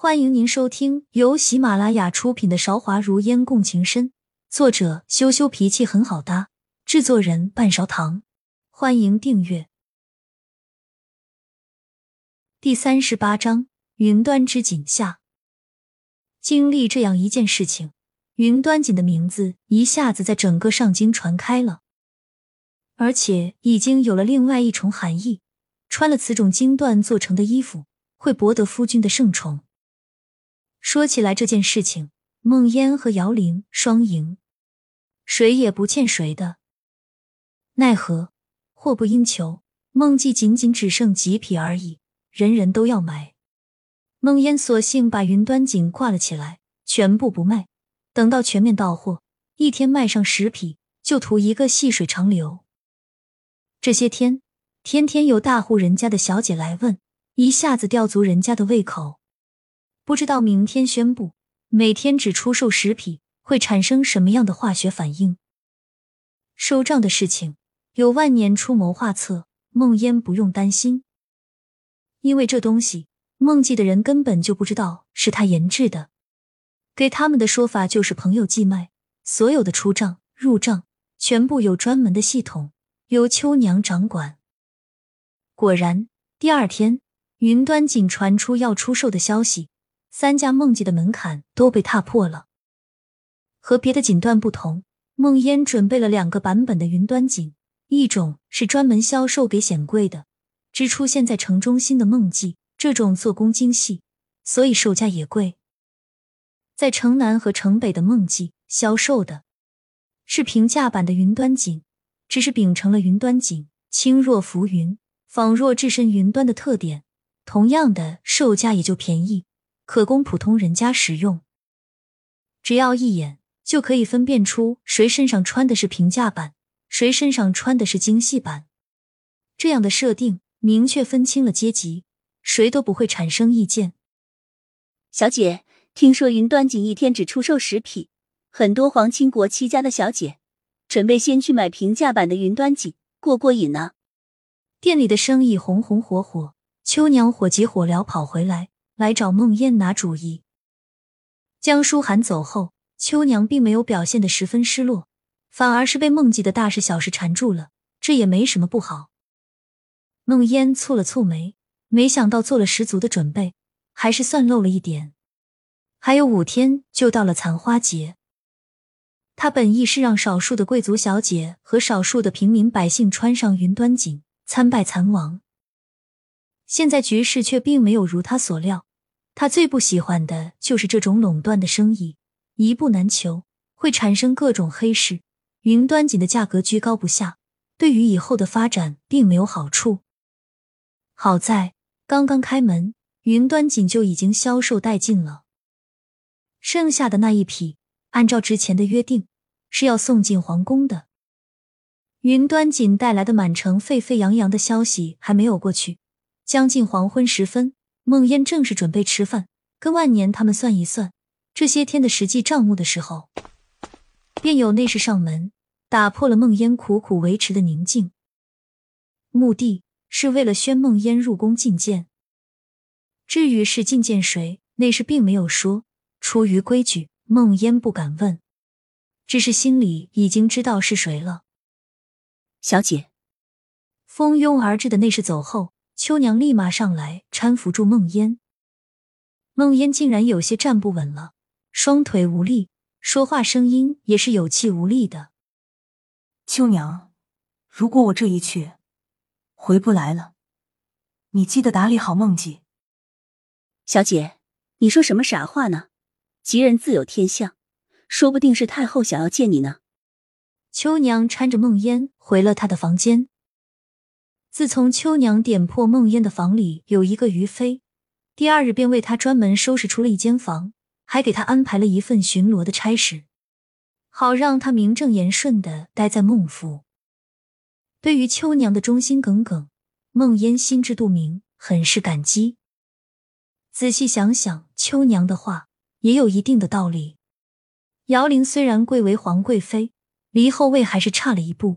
欢迎您收听由喜马拉雅出品的《韶华如烟共情深》，作者羞羞脾气很好搭，制作人半勺糖。欢迎订阅。第三十八章：云端之锦下。经历这样一件事情，云端锦的名字一下子在整个上京传开了，而且已经有了另外一重含义：穿了此种金缎做成的衣服，会博得夫君的圣宠。说起来这件事情，孟烟和姚玲双赢，谁也不欠谁的。奈何货不应求，孟记仅仅只剩几匹而已，人人都要买。孟烟索性把云端锦挂了起来，全部不卖。等到全面到货，一天卖上十匹，就图一个细水长流。这些天，天天有大户人家的小姐来问，一下子吊足人家的胃口。不知道明天宣布每天只出售十匹会产生什么样的化学反应？收账的事情有万年出谋划策，孟烟不用担心，因为这东西孟记的人根本就不知道是他研制的，给他们的说法就是朋友寄卖，所有的出账入账全部有专门的系统，由秋娘掌管。果然，第二天云端锦传出要出售的消息。三家梦记的门槛都被踏破了。和别的锦缎不同，梦烟准备了两个版本的云端锦，一种是专门销售给显贵的，只出现在城中心的梦记，这种做工精细，所以售价也贵。在城南和城北的梦记销售的是平价版的云端锦，只是秉承了云端锦轻若浮云、仿若置身云端的特点，同样的售价也就便宜。可供普通人家使用，只要一眼就可以分辨出谁身上穿的是平价版，谁身上穿的是精细版。这样的设定明确分清了阶级，谁都不会产生意见。小姐，听说云端锦一天只出售十匹，很多皇亲国戚家的小姐准备先去买平价版的云端锦过过瘾呢。店里的生意红红火火，秋娘火急火燎跑回来。来找孟烟拿主意。江书涵走后，秋娘并没有表现的十分失落，反而是被孟记的大事小事缠住了。这也没什么不好。孟烟蹙了蹙眉，没想到做了十足的准备，还是算漏了一点。还有五天就到了残花节，他本意是让少数的贵族小姐和少数的平民百姓穿上云端锦参拜残王，现在局势却并没有如他所料。他最不喜欢的就是这种垄断的生意，一步难求，会产生各种黑市。云端锦的价格居高不下，对于以后的发展并没有好处。好在刚刚开门，云端锦就已经销售殆尽了。剩下的那一匹，按照之前的约定，是要送进皇宫的。云端锦带来的满城沸沸扬扬的消息还没有过去，将近黄昏时分。孟烟正是准备吃饭，跟万年他们算一算这些天的实际账目的时候，便有内侍上门，打破了孟烟苦苦维持的宁静。目的是为了宣孟烟入宫觐见。至于是觐见谁，内侍并没有说，出于规矩，孟烟不敢问，只是心里已经知道是谁了。小姐，蜂拥而至的内侍走后。秋娘立马上来搀扶住梦烟，梦烟竟然有些站不稳了，双腿无力，说话声音也是有气无力的。秋娘，如果我这一去回不来了，你记得打理好梦记。小姐，你说什么傻话呢？吉人自有天相，说不定是太后想要见你呢。秋娘搀着梦烟回了她的房间。自从秋娘点破孟烟的房里有一个余妃，第二日便为她专门收拾出了一间房，还给她安排了一份巡逻的差事，好让她名正言顺的待在孟府。对于秋娘的忠心耿耿，孟烟心知肚明，很是感激。仔细想想，秋娘的话也有一定的道理。姚玲虽然贵为皇贵妃，离后位还是差了一步。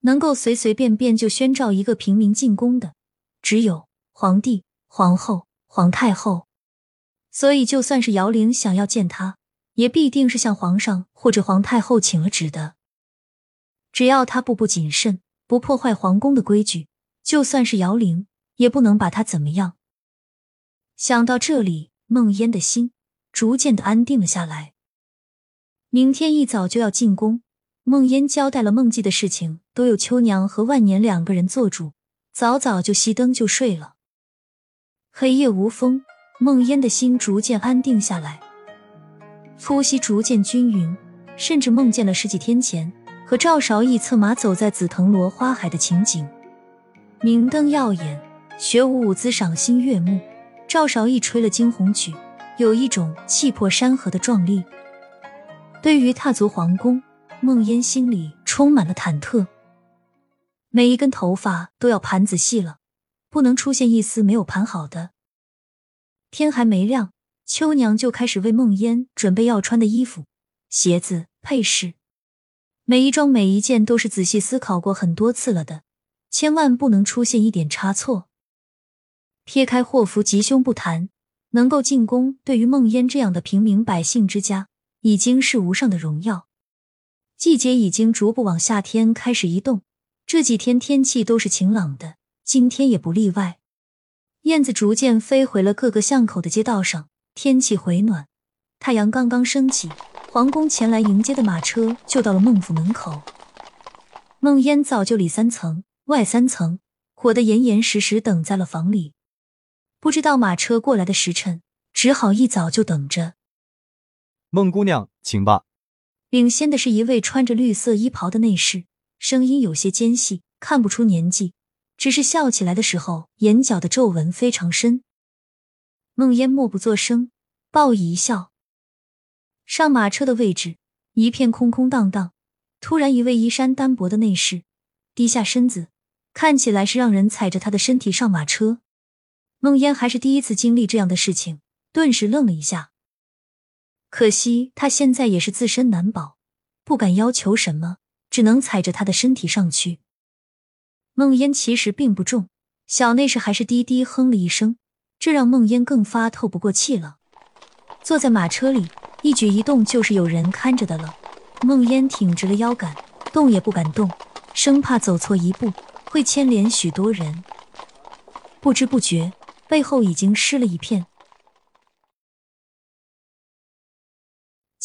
能够随随便便就宣召一个平民进宫的，只有皇帝、皇后、皇太后。所以就算是姚玲想要见他，也必定是向皇上或者皇太后请了旨的。只要他步步谨慎，不破坏皇宫的规矩，就算是姚玲也不能把他怎么样。想到这里，孟烟的心逐渐的安定了下来。明天一早就要进宫，孟烟交代了孟记的事情，都有秋娘和万年两个人做主，早早就熄灯就睡了。黑夜无风，孟烟的心逐渐安定下来，呼吸逐渐均匀，甚至梦见了十几天前和赵韶义策马走在紫藤萝花海的情景。明灯耀眼，学舞舞姿赏心悦目。赵韶义吹了惊鸿曲，有一种气魄山河的壮丽。对于踏足皇宫，孟烟心里充满了忐忑。每一根头发都要盘仔细了，不能出现一丝没有盘好的。天还没亮，秋娘就开始为孟烟准备要穿的衣服、鞋子、配饰，每一桩每一件都是仔细思考过很多次了的，千万不能出现一点差错。撇开祸福吉凶不谈，能够进宫，对于孟烟这样的平民百姓之家，已经是无上的荣耀。季节已经逐步往夏天开始移动，这几天天气都是晴朗的，今天也不例外。燕子逐渐飞回了各个巷口的街道上，天气回暖，太阳刚刚升起，皇宫前来迎接的马车就到了孟府门口。孟烟早就里三层外三层，裹得严严实实，等在了房里。不知道马车过来的时辰，只好一早就等着。孟姑娘，请吧。领先的是一位穿着绿色衣袍的内侍，声音有些尖细，看不出年纪，只是笑起来的时候，眼角的皱纹非常深。孟烟默不作声，报以一笑。上马车的位置一片空空荡荡，突然一位衣衫单薄的内侍低下身子，看起来是让人踩着他的身体上马车。孟烟还是第一次经历这样的事情，顿时愣了一下。可惜他现在也是自身难保，不敢要求什么，只能踩着他的身体上去。孟烟其实并不重，小内侍还是低低哼了一声，这让孟烟更发透不过气了。坐在马车里，一举一动就是有人看着的了。孟烟挺直了腰杆，动也不敢动，生怕走错一步会牵连许多人。不知不觉。背后已经湿了一片。